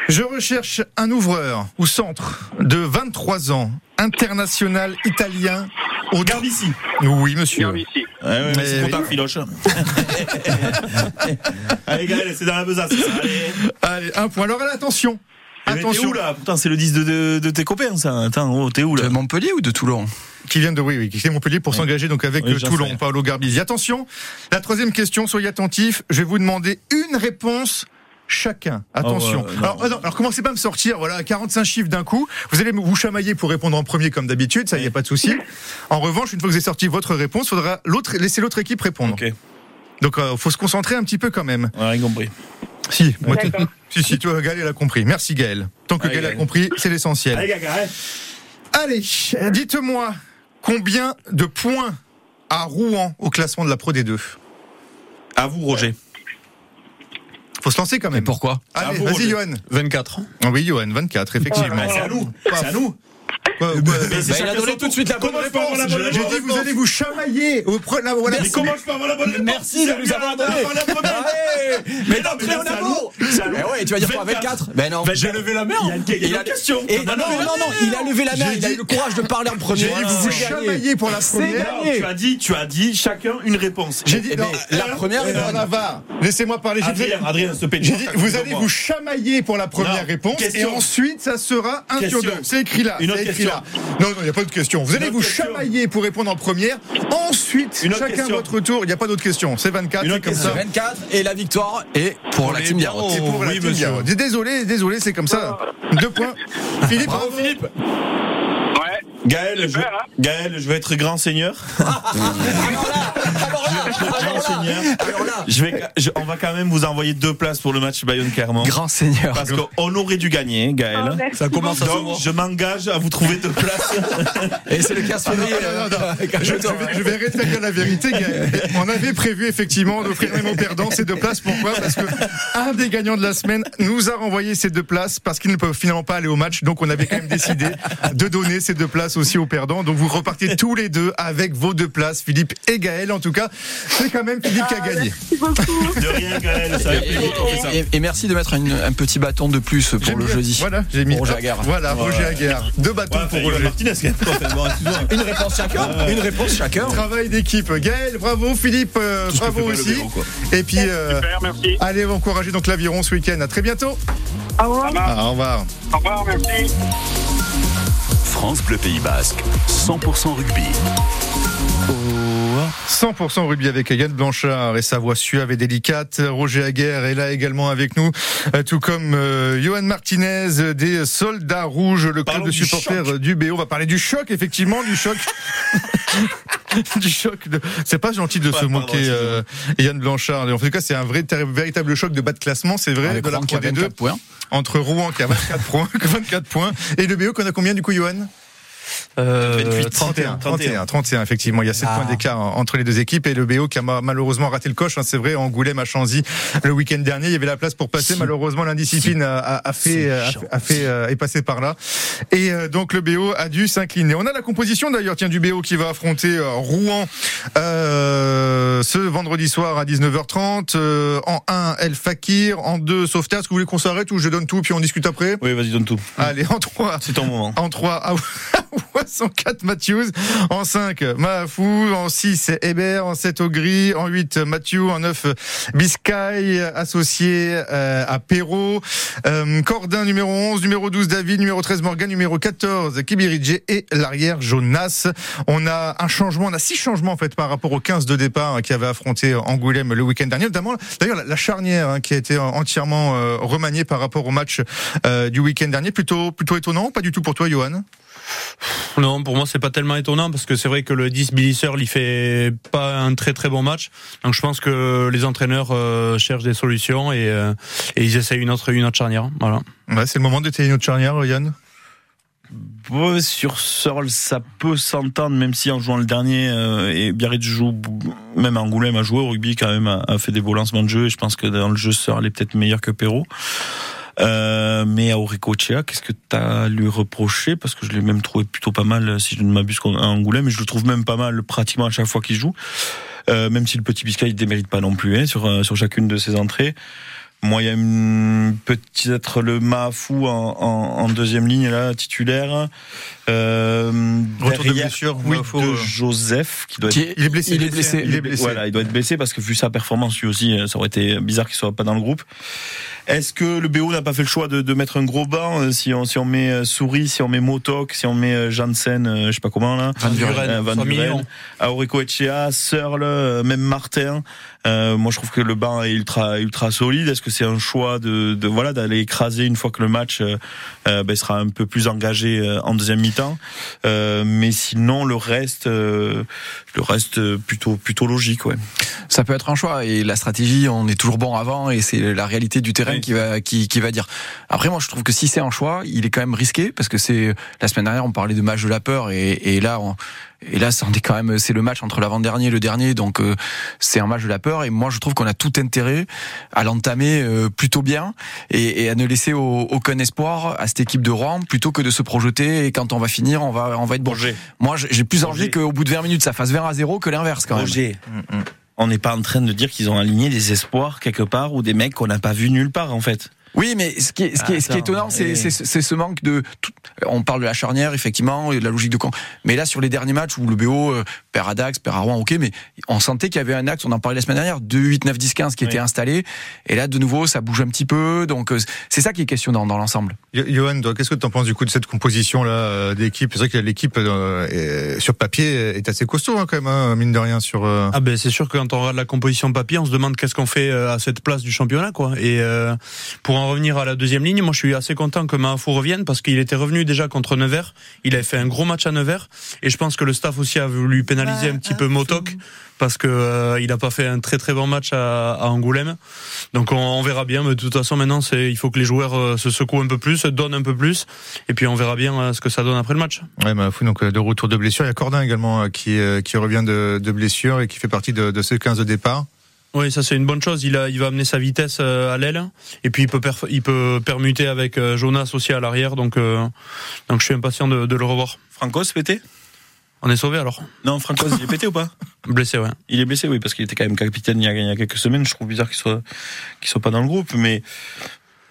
Je recherche un ouvreur ou centre de 23 ans, international italien. Au Garde ici. Oui, monsieur. Garde ici. Ouais, ouais, c'est content, Filoche. allez, Gaël, c'est dans la besace. Allez. allez, un point. Alors, attention. Attention. T'es où là Pourtant, c'est le 10 de, de, de, tes copains, ça. Attends, oh, t'es où là De Montpellier ou de Toulon qui vient de oui, oui qui est Montpellier pour s'engager donc avec oui, Toulon, Paolo Garbisi. Attention, la troisième question, soyez attentifs. Je vais vous demander une réponse chacun. Attention. Oh, alors, alors, commencez pas à me sortir, voilà, 45 chiffres d'un coup. Vous allez vous chamailler pour répondre en premier comme d'habitude, ça y a pas de souci. En revanche, une fois que vous avez sorti votre réponse, faudra l'autre laisser l'autre équipe répondre. Donc, il euh, faut se concentrer un petit peu quand même. Ouais, compris. Si, moi, si, si, tu vois, Gaël a compris. Merci Gaël. Tant que Gaël a compris, c'est l'essentiel. Allez, Allez dites-moi combien de points à Rouen au classement de la Pro D2 À vous, Roger. Faut se lancer quand même. pourquoi Allez, vas-y, Johan. 24. oui, Johan, 24, effectivement. c'est à nous. C'est à nous. Quoi, bah, il a donné tout de suite la bonne réponse. J'ai dit vous allez vous chamailler. Au la, voilà. Mais comment je peux avoir la bonne réponse Merci de nous avoir donné. Mais d'entrée en amour. Mais ouais, tu vas dire quoi 24 Ben non. J'ai levé la main. Il y a une question. Non, non, non, il a levé la main. Il a eu le courage de parler en premier. J'ai dit vous vous chamaillez pour la première. Tu as dit, tu as dit chacun une réponse. J'ai dit la première. Laissez-moi parler. Adrien, Adrien, se J'ai dit vous allez vous chamailler pour la première réponse et ensuite ça sera un sur deux. C'est écrit là. Une autre question. Non, non, il n'y a pas de question. Vous allez vous chamailler pour répondre en première. Ensuite, chacun votre tour. Il n'y a pas d'autre question. C'est 24. C'est comme ça. 24 et la victoire est pour, la team Biarrot. C'est pour la team Biarrot. Désolé, désolé, c'est comme ça. Deux points. Philippe, bravo Philippe. Gaël, je, Gaël, je vais être grand seigneur. Je vais, on va quand même vous envoyer deux places pour le match Bayonne-Clermont. Grand seigneur. Parce qu'on aurait dû gagner, Gaël. Oh, ça commence à Donc, je m'engage à vous trouver deux places. Et c'est le cas février. Je, je, vais rétablir la vérité, Gaël. On avait prévu effectivement d'offrir même aux perdants ces deux places. Pourquoi? Parce que un des gagnants de la semaine nous a renvoyé ces deux places parce qu'ils ne peuvent finalement pas aller au match. Donc on avait quand même décidé de donner ces deux places aussi aux perdants. Donc vous repartez tous les deux avec vos deux places, Philippe et Gaël. En tout cas, c'est quand même Philippe qui a ah, gagné. De rien, Gaël. Ça et, et, merci de mettre un petit bâton de plus pour le jeudi. Voilà, j'ai mis Roger Aguerre. Voilà, Roger Aguerre. Deux bâtons pour Roger. Martinez, une réponse chacun. Une réponse chacun. Travail d'équipe. Gaël, bravo. Philippe, euh, bravo aussi. et puis, euh, Super, merci. allez encourager donc l'aviron ce week-end. À très bientôt. Au revoir. Ah, au revoir. Au revoir, merci. France Bleu Pays Basque, 100% rugby. 100% rugby avec Yann Blanchard et sa voix suave et délicate. Roger Aguerre est là également avec nous, euh, tout comme euh, Johan Martinez des Soldats Rouges, le club de supporters du, BO. On va parler du choc, effectivement, du choc. du choc. De... C'est pas gentil de se moquer, euh, Yann Blanchard. En tout cas, c'est un vrai, véritable choc de bas de classement, c'est vrai, de la Pro D2. Points. Entre Rouen qui a 24 points, 24 points, et le BO qu'on a combien du coup, Johan? 31, 31, 31, effectivement. Il y a 7 ah. points d'écart entre les deux équipes et le BO qui a malheureusement raté le coche. Hein, c'est vrai, Angoulême à Chanzy le week-end dernier. Il y avait la place pour passer. Malheureusement, l'indiscipline a, fait, a, fait, euh, est passé par là. Et euh, donc le BO a dû s'incliner. On a la composition d'ailleurs, tiens, du BO qui va affronter euh, Rouen ce vendredi soir à 19h30. en 1, El Fakir. En 2, Sauveterre. Est-ce que vous voulez qu'on s'arrête ou je donne tout puis on discute après? Oui, vas-y, donne tout. Allez, en 3. C'est ton moment. En 3, 104 Matthews, en 5 Mahafou, en 6 Hébert, en 7 Augry, en 8 Mathieu, en 9 Biscay, associé euh, à Perrault, euh, Cordin numéro 11, numéro 12 David, numéro 13 Morgan, numéro 14 Kibiridje et l'arrière Jonas. On a un changement, on a six changements en fait par rapport aux 15 de départ hein, qui avaient affronté Angoulême le week-end dernier, notamment d'ailleurs la, charnière hein, qui a été entièrement euh, remaniée par rapport au match du week-end dernier. Plutôt, plutôt étonnant, pas du tout pour toi, Johan? Non, pour moi c'est pas tellement étonnant parce que c'est vrai que le 10 Billy il fait pas un très très bon match. Donc je pense que les entraîneurs euh, cherchent des solutions et, euh, et, ils essayent une autre une autre charnière. Voilà. c'est le moment d'essayer une autre charnière, Yann? sur Searle, ça peut s'entendre, même si en jouant le dernier, euh, et Biarritz joue, même Angoulême a joué au rugby quand même, a, fait des beaux lancements de jeu, et je pense que dans le jeu, Searle est peut-être meilleur que Perrault. Euh, mais à Auricochea, qu'est-ce que tu as lui reproché Parce que je l'ai même trouvé plutôt pas mal, si je ne m'abuse, à Angoulême, mais je le trouve même pas mal pratiquement à chaque fois qu'il joue. Euh, même si le petit Biscay ne démérite pas non plus hein, sur, euh, sur chacune de ses entrées. Moi, il y a peut-être le Mahafou en, en, deuxième ligne là, titulaire. Euh, Retour de blessure, oui, de euh, Joseph qui doit être... il est blessé. Il est blessé. Il est blessé. Voilà, il doit être blessé parce que vu sa performance lui aussi, ça aurait été bizarre qu'il soit pas dans le groupe. Est-ce que le BO n'a pas fait le choix de, de mettre un gros banc si on, si on met Souris, si on met Motok, si on met Janssen, je sais pas comment là, Van Buren, Van Buren, Aurico Echea, Searle, même Martin. Euh, moi, je trouve que le banc est ultra ultra solide. Est-ce que c'est un choix de, de voilà d'aller écraser une fois que le match euh, euh ben, sera un peu plus engagé euh, en deuxième mi-temps? Euh, Mais sinon, le reste, le reste plutôt plutôt logique, ouais. Ça peut être un choix et la stratégie, on est toujours bon avant et c'est la réalité du terrain qui va qui, qui va dire. Après, moi, je trouve que si c'est un choix, il est quand même risqué parce que c'est la semaine dernière, on parlait de match de la peur et, et là, on, et là, c'est quand même, c'est le match entre l'avant-dernier et le dernier, donc euh, c'est un match de la peur. Et moi, je trouve qu'on a tout intérêt à l'entamer euh, plutôt bien et, et, à ne laisser aucun espoir à cette équipe de Rouen, plutôt que de se projeter. Et quand on va finir, on va, on va être bon. Moi, j'ai plus envie qu'au bout de 20 minutes, ça fasse 20 à 0 que l'inverse quand même. Mm. On n'est pas en train de dire qu'ils ont aligné des espoirs quelque part ou des mecs qu'on n'a pas vu nulle part en fait. Oui, mais ce qui est, ce qui est, ce qui est étonnant, c'est ce manque de. On parle de la charnière, effectivement, et de la logique de camp. Mais là, sur les derniers matchs où le BO euh, perd à Dax, perd à Rouen, ok, mais on sentait qu'il y avait un axe, on en parlait la semaine dernière, 2, 8, 9, 10, 15 qui était installé. Et là, de nouveau, ça bouge un petit peu. Donc, euh, c'est ça qui est questionnant dans l'ensemble. Johan, qu'est-ce que tu en penses du coup de cette composition-là euh, d'équipe? C'est vrai que l'équipe, sur papier, est assez costaud hein, quand même, hein, mine de rien. sur. Ah ben, c'est sûr que quand on regarde la composition papier, on se demande qu'est-ce qu'on fait à cette place du championnat, quoi. Et pour en revenir à la deuxième ligne, moi je suis assez content que Mahafou revienne parce qu'il était revenu déjà contre Nevers. Il avait fait un gros match à Nevers et je pense que le staff aussi a voulu pénaliser un petit peu Motok parce que euh, il n'a pas fait un très très bon match à, Angoulême. Donc on, verra bien. Mais de toute façon maintenant, c'est il faut que les joueurs euh, se secouent un peu plus, donnent un peu plus, et puis on verra bien euh, ce que ça donne après le match. Ouais, Mahafou donc de retour de blessure. Il y a Cordin également qui qui revient de, de blessure et qui fait partie de, de ce 15 de départ. Oui, ça c'est une bonne chose. Il, a, il va amener sa vitesse euh, à l'aile et puis il peut, il peut permuter avec euh, Jonas aussi à l'arrière. Donc, euh, donc je suis impatient de, de le revoir. Francos pété? On est sauvé alors Non, Francos il est pété ou pas? Blessé, ouais. Il est blessé, oui, parce qu'il était quand même capitaine il y a, il y a quelques semaines. Je trouve bizarre qu'il soit qu'il soit pas dans le groupe, mais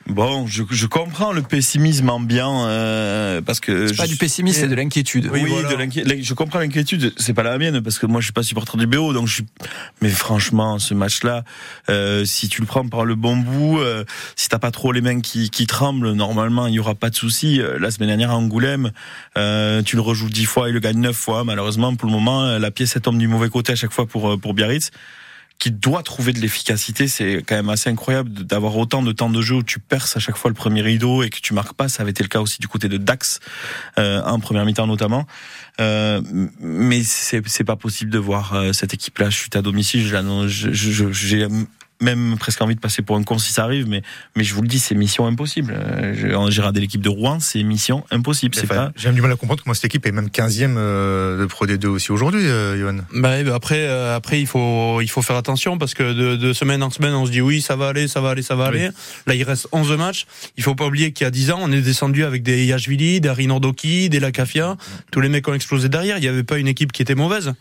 Bon, je, je, comprends le pessimisme ambiant euh, parce que c'est pas du pessimisme, c'est de l'inquiétude. Oui, oui de l'inquiétude. Je comprends l'inquiétude. C'est pas la mienne parce que moi je suis pas supporter du BO, donc je suis. Mais franchement, ce match-là, euh, si tu le prends par le bon bout, euh, si t'as pas trop les mains qui, qui tremblent, normalement il y aura pas de souci. Euh, la semaine dernière à Angoulême, euh, tu le rejoues dix fois, il le gagne neuf fois. Malheureusement, pour le moment, la pièce tombe du mauvais côté à chaque fois pour pour Biarritz qui doit trouver de l'efficacité. C'est quand même assez incroyable d'avoir autant de temps de jeu où tu perces à chaque fois le premier rideau et que tu marques pas. Ça avait été le cas aussi du côté de Dax euh, en première mi-temps notamment. Euh, mais c'est pas possible de voir euh, cette équipe-là. Je suis à domicile. J'ai même presque envie de passer pour un con si ça arrive, mais, mais je vous le dis, c'est mission impossible. Euh, j'ai regardé l'équipe de Rouen, c'est mission impossible. C'est pas... J'ai du mal à comprendre comment cette équipe est même 15e euh, de Pro D2 aussi aujourd'hui, euh, Johan. Bah, bah, après, après il, faut, il faut faire attention parce que de, de, semaine en semaine, on se dit oui, ça va aller, ça va aller, ça va aller. Là, il reste 11 matchs. Il faut pas oublier qu'il y a 10 ans, on est descendu avec des Yashvili, des Rinordoki, des Lacafia. Tous les mecs ont explosé derrière. Il n'y avait pas une équipe qui était mauvaise.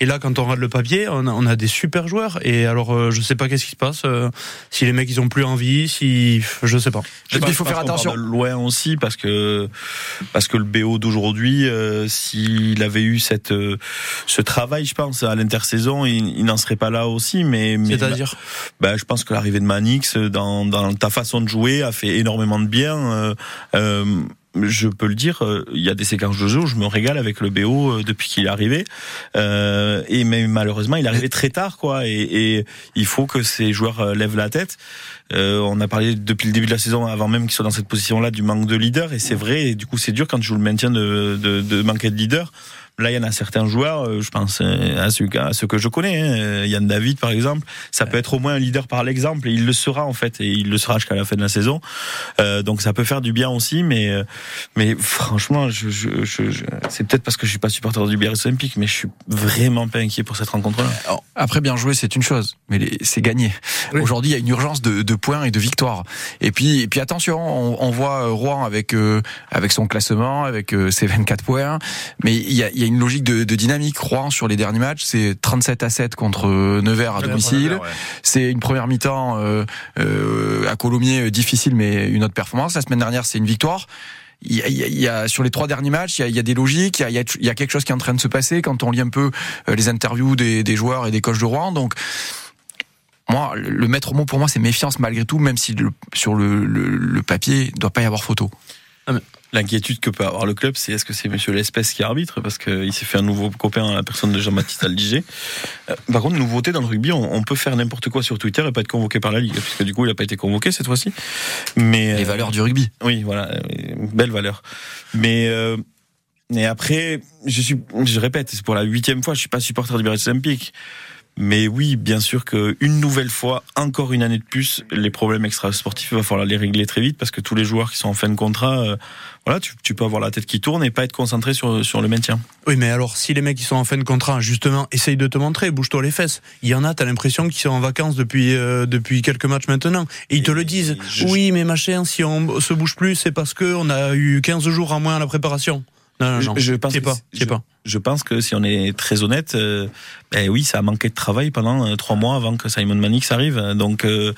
Et là, quand on regarde le papier, on a, on a des super joueurs. Et alors, je sais pas qu'est-ce qui passe. Euh, si les mecs ils ont plus envie, si je sais pas. il faut faire attention. loin aussi parce que parce que le BO d'aujourd'hui, euh, s'il avait eu cette euh, ce travail, je pense à l'intersaison, il, n'en serait pas là aussi. Mais, c'est-à-dire, bah, je pense que l'arrivée de Manix dans dans ta façon de jouer a fait énormément de bien je peux le dire, euh, il y a des séquences de jeu où je me régale avec le BO euh, depuis qu'il est arrivé. Euh, et mais malheureusement, il est arrivé très tard, quoi. Et, il faut que ces joueurs lèvent la tête. on a parlé depuis le début de la saison, avant même qu'ils soient dans cette position-là, du manque de leader. Et c'est vrai. Et du coup, c'est dur quand tu joues le maintien de, de, de manquer de leader. Là, il y en a certains joueurs, euh, je pense euh, à ceux, à ceux que je connais, hein. Yann David par exemple, ça peut être au moins un leader par l'exemple et il le sera en fait et il le sera jusqu'à la fin de la saison. Euh, donc ça peut faire du bien aussi, mais euh, mais franchement, je, je, je, c'est peut-être parce que je suis pas supporter du Biarritz Olympique, mais je suis vraiment pas inquiet pour cette rencontre-là. Après bien jouer, c'est une chose, mais c'est gagné. Aujourd'hui, il y a une urgence de, de, points et de victoires. Et puis et puis attention, on, on voit Rouen avec avec son classement, avec ses 24 points, mais il y a, y a une logique de, dynamique. Rouen sur les derniers matchs, c'est 37 à 7 contre Nevers à domicile. C'est une première mi-temps euh, euh, à Colomiers euh, difficile, mais une autre performance. La semaine dernière, c'est une victoire. Il y, a, sur les trois derniers matchs, il y a, des logiques, il y, a, quelque chose qui est en train de se passer quand on lit un peu les interviews des, des joueurs et des coachs de Rouen. Donc moi, le maître mot pour moi, c'est méfiance malgré tout, même si sur le, le, papier, il doit pas y avoir photo. L'inquiétude que peut avoir le club, c'est est-ce que c'est Monsieur L'Espèce qui arbitre? Parce qu'il s'est fait un nouveau copain à la personne de Jean-Baptiste Aldiger. Euh, par contre, nouveauté dans le rugby, on, peut faire n'importe quoi sur Twitter et pas être convoqué par la ligue, puisque du coup, il n'a pas été convoqué cette fois-ci. Mais les euh, valeurs du rugby. Oui, voilà, belle valeur. Mais euh, et après, je suis, je répète, c'est pour la huitième fois, je suis pas supporter du Brest Olympique. Mais oui, bien sûr qu'une nouvelle fois, encore une année de plus, les problèmes extra-sportifs, il va falloir les régler très vite parce que tous les joueurs qui sont en fin de contrat, euh, voilà, tu, tu, peux avoir la tête qui tourne et pas être concentré sur, sur le maintien. Oui, mais alors, si les mecs qui sont en fin de contrat, justement, essayent de te montrer, bouge-toi les fesses. Il y en a, t'as l'impression qu'ils sont en vacances depuis, euh, depuis quelques matchs maintenant. Et ils te le disent. Oui, mais machin, si on se bouge plus, c'est parce qu'on a eu 15 jours en moins à la préparation. Non, non, Je, pense pas. Je, pas. Je pense que si on est très honnête, euh, ben oui, ça a manqué de travail pendant euh, trois mois avant que Simon Manix arrive. Donc, euh,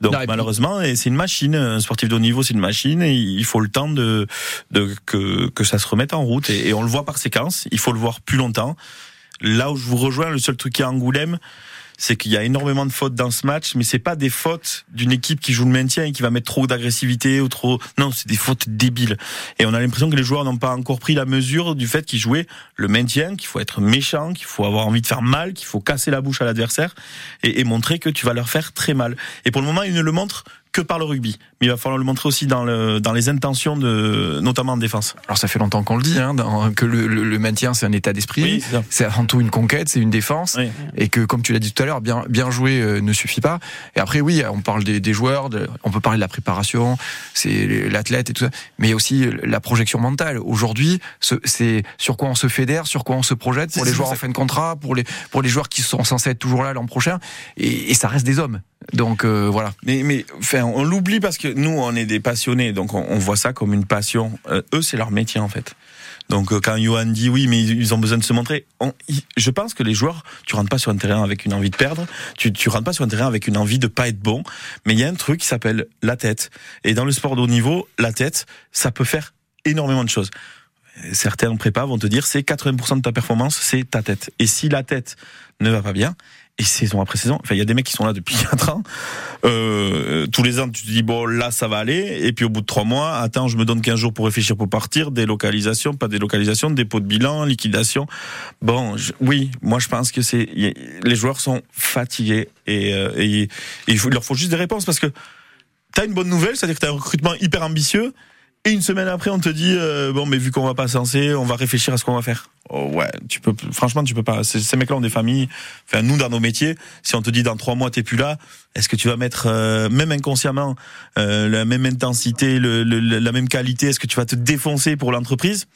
donc malheureusement, et c'est une machine. Un sportif de haut niveau, c'est une machine. Et il faut le temps de, de que, que ça se remette en route. Et, et on le voit par séquence. Il faut le voir plus longtemps. Là où je vous rejoins, le seul truc qui est Angoulême, c'est qu'il y a énormément de fautes dans ce match, mais c'est pas des fautes d'une équipe qui joue le maintien et qui va mettre trop d'agressivité ou trop. Non, c'est des fautes débiles. Et on a l'impression que les joueurs n'ont pas encore pris la mesure du fait qu'ils jouaient le maintien, qu'il faut être méchant, qu'il faut avoir envie de faire mal, qu'il faut casser la bouche à l'adversaire et, et montrer que tu vas leur faire très mal. Et pour le moment, ils ne le montrent que par le rugby. Mais il va falloir le montrer aussi dans, le, dans les intentions, de, notamment en défense. Alors ça fait longtemps qu'on le dit, hein, que le, le, maintien c'est un état d'esprit, c'est avant tout une conquête, c'est une défense, et que comme tu l'as dit tout à l'heure, bien, bien jouer euh, ne suffit pas. Et après oui, on parle des, des joueurs, on peut parler de la préparation, c'est l'athlète et tout ça, mais aussi la projection mentale. Aujourd'hui, c'est sur quoi on se fédère, sur quoi on se projette pour les joueurs en fin de contrat, pour les, pour les joueurs qui sont censés être toujours là l'an prochain, et, et ça reste des hommes. Donc euh, voilà. Mais, mais enfin, on l'oublie parce que nous, on est des passionnés, donc on, voit ça comme une passion. Euh, eux, c'est leur métier en fait. Donc euh, quand Johan dit oui, mais ils ont besoin de se montrer, je pense que les joueurs, tu rentres pas sur un terrain avec une envie de perdre, tu, tu rentres pas sur un terrain avec une envie de pas être bon, mais il y a un truc qui s'appelle la tête. Et dans le sport de haut niveau, la tête, ça peut faire énormément de choses certains prépas vont te dire c'est 80% de ta performance, c'est ta tête. Et si la tête ne va pas bien, et saison après saison, enfin il y a des mecs qui sont là depuis 4 ans. Euh, tous les ans, tu te dis bon là ça va aller, et puis au bout de 3 mois, attends, je me donne 15 jours pour réfléchir pour partir, délocalisation, pas délocalisation, dépôt de bilan, liquidation. Bon, oui, moi je pense que c'est les joueurs sont fatigués et, euh, et, il, faut, il leur faut juste des réponses parce que t'as une bonne nouvelle, c'est-à-dire que t'as un recrutement hyper ambitieux et une semaine après, on te dit euh, bon, mais vu qu'on va pas censé, on va réfléchir à ce qu'on va faire. Oh, ouais, tu peux. Franchement, tu peux pas. Ces, mecs-là ont des familles. Enfin, nous, dans nos métiers, si on te dit dans trois mois t'es plus là, est-ce que tu vas mettre euh, même inconsciemment euh, la même intensité, le, la même qualité? Est-ce que tu vas te défoncer pour l'entreprise?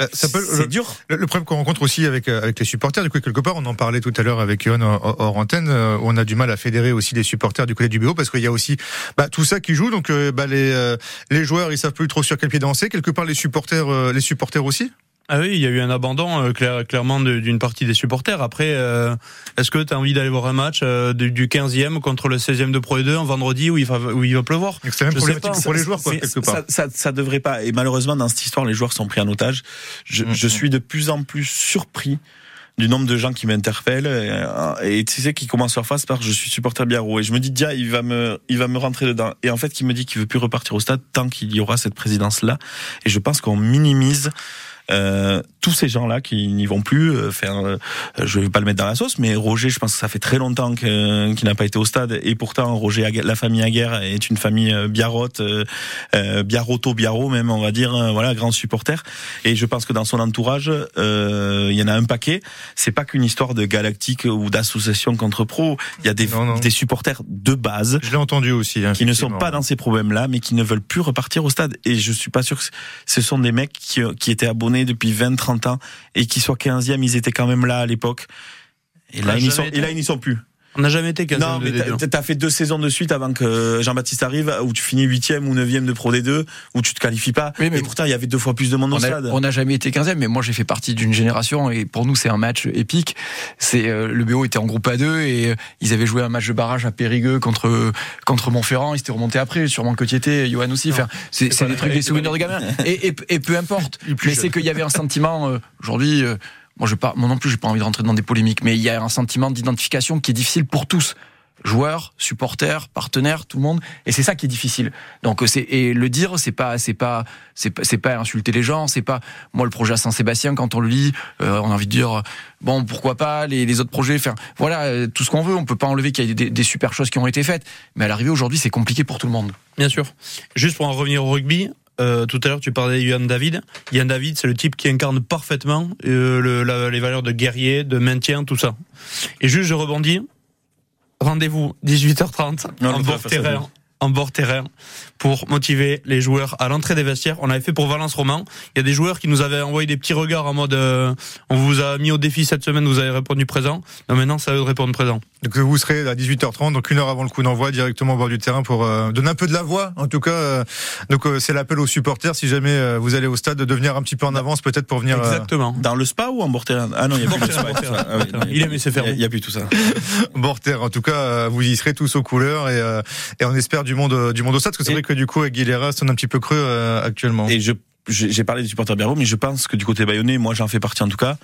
Euh, c'est dur. Le, problème qu'on rencontre aussi avec euh, avec les supporters, du coup quelque part, on en parlait tout à l'heure avec Yohan hors, antenne, euh, on a du mal à fédérer aussi les supporters du côté du BO parce qu'il y a aussi bah, tout ça qui joue. Donc bah, les les joueurs, ils savent plus trop sur quel pied danser. Quelque part, les supporters, les supporters aussi? Ah oui, il y a eu un abandon euh, clairement d'une partie des supporters. Après, euh, est-ce que tu as envie d'aller voir un match euh, du 15e contre le 16e de Pro E2 un vendredi où il va, où il va pleuvoir? C'est même problématique pour les joueurs, quoi, quelque part. Ça, ça, ça, devrait pas. Et malheureusement, dans cette histoire, les joueurs sont pris en otage. Je, mm, je mm. suis de plus en plus surpris du nombre de gens qui m'interpellent et, tu sais qui commencent leur face par je suis supporter Biarro et je me dis dia il va me il va me rentrer dedans et en fait qui me dit qu'il veut plus repartir au stade tant qu'il y aura cette présidence là et je pense qu'on minimise euh, tous ces gens-là qui n'y vont plus, euh, faire, euh, je vais pas le mettre dans la sauce, mais Roger, je pense que ça fait très longtemps qu'il n'a pas été au stade, et pourtant Roger, la famille Aguerre est une famille biarrote, euh, biarroto, biarro même, on va dire, voilà, grand supporter. Et je pense que dans son entourage, il y en a un paquet. C'est pas qu'une histoire de galactique ou d'association contre pro. Il y a des, des supporters de base. Je l'ai entendu aussi. Hein, qui ne sont pas dans ces problèmes-là, mais qui ne veulent plus repartir au stade. Et je suis pas sûr que ce sont des mecs qui, qui étaient abonnés depuis 20-30 ans et qu'ils soient 15e, ils étaient quand même là à l'époque. Et là, ils sont, et là, ils n'y sont plus. On n'a jamais été 15 Non, mais t'as fait deux saisons de suite avant que Jean-Baptiste arrive, où tu finis 8 ou 9 de Pro D2, où tu te qualifies pas. mais et pourtant, il y avait deux fois plus de monde au stade. On n'a jamais été 15 mais moi j'ai fait partie d'une génération, et pour nous c'est un match épique. C'est euh, Le BO était en groupe A2, et euh, ils avaient joué un match de barrage à Périgueux contre, contre Montferrand, ils s'étaient remontés après, sûrement que tu étais, Johan aussi. Enfin, c'est des trucs, des souvenirs de gamin. Et, et, peu importe. mais c'est qu'il y avait un sentiment, euh, aujourd'hui, moi, je pas, moi non plus, j'ai pas envie de rentrer dans des polémiques, mais il y a un sentiment d'identification qui est difficile pour tous joueurs, supporters, partenaires, tout le monde. Et c'est ça qui est difficile. Donc c'est et le dire, c'est pas c'est pas c'est pas pas insulter les gens. C'est pas moi le projet à Saint-Sébastien quand on le lit, euh, on a envie de dire bon pourquoi pas les, autres projets. Enfin voilà euh, tout ce qu'on veut. On peut pas enlever qu'il y a des, des, super choses qui ont été faites. Mais à l'arrivée aujourd'hui c'est compliqué pour tout le monde. Bien sûr. Juste pour en revenir au rugby, euh, tout à l'heure, tu parlais de Yann David. Yann David, c'est le type qui incarne parfaitement euh, le, la, les valeurs de guerrier, de maintien, tout ça. Et juste, je rebondis. Rendez-vous 18h30 Non, en le bord faire, ça, terrain. En bord terrain pour motiver les joueurs à l'entrée des vestiaires. On avait fait pour Valence Roman. Il y a des joueurs qui nous avaient envoyé des petits regards en mode euh, on vous a mis au défi cette semaine, vous avez répondu présent. Non, maintenant, c'est à eux de répondre présent. Donc vous serez à 18h30, donc une heure avant le coup d'envoi, directement au bord du terrain pour euh, donner un peu de la voix. En tout cas, euh, donc euh, c'est l'appel aux supporters. Si jamais euh, vous allez au stade, de venir un petit peu en avance, peut-être pour venir. euh, Exactement. Dans le spa ou en bord terrain Ah non, il y a plus Ah oui, Il aime laisser faire. Il y a- plus tout ça. bord terre. En tout cas, euh, vous y serez tous aux couleurs et, euh, et on espère du monde, du monde au stade, parce que c'est vrai que du coup, Aguilera sonne un petit peu creux euh, actuellement. J'ai j'ai parlé des supporters Berbeau, mais je pense que du côté bayonnais, moi j'en fais partie en tout cas,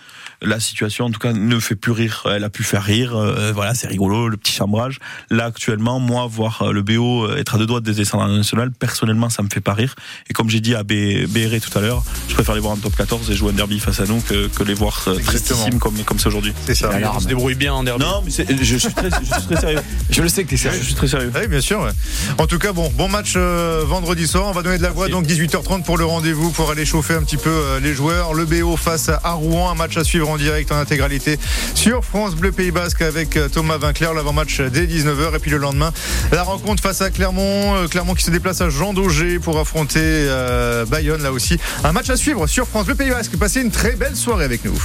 la situation en tout cas ne fait plus rire. Elle a pu faire rire, euh, voilà, c'est rigolo, le petit chambrage. Là actuellement, moi voir euh, le BO être à deux doigts de descendre en national, personnellement ça me fait pas rire. Et comme j'ai dit à BRE tout à l'heure, je préfère les voir en top 14 et jouer un derby face à nous que, que les voir euh, tristissimes comme comme c'est aujourd'hui. C'est ça. On se débrouille bien en derby. Non, mais c'est- je, je suis très, je suis très sérieux. Je le sais que t'es Je sérieux. suis très sérieux. Oui, bien sûr. ouais. En tout cas, bon, bon match euh, vendredi soir. On va donner de la voix donc 18h30 pour le rendez-vous pour aller chauffer un petit peu euh, les joueurs. Le BO face à Rouen, un match à suivre en direct en intégralité sur France Bleu Pays Basque avec euh, Thomas Vinclair. L'avant-match dès 19h et puis le lendemain la rencontre face à Clermont. Euh, Clermont qui se déplace à Jean Daugé pour affronter Bayonne là aussi. Un match à suivre sur France Bleu Pays Basque. Passez une très belle soirée avec nous.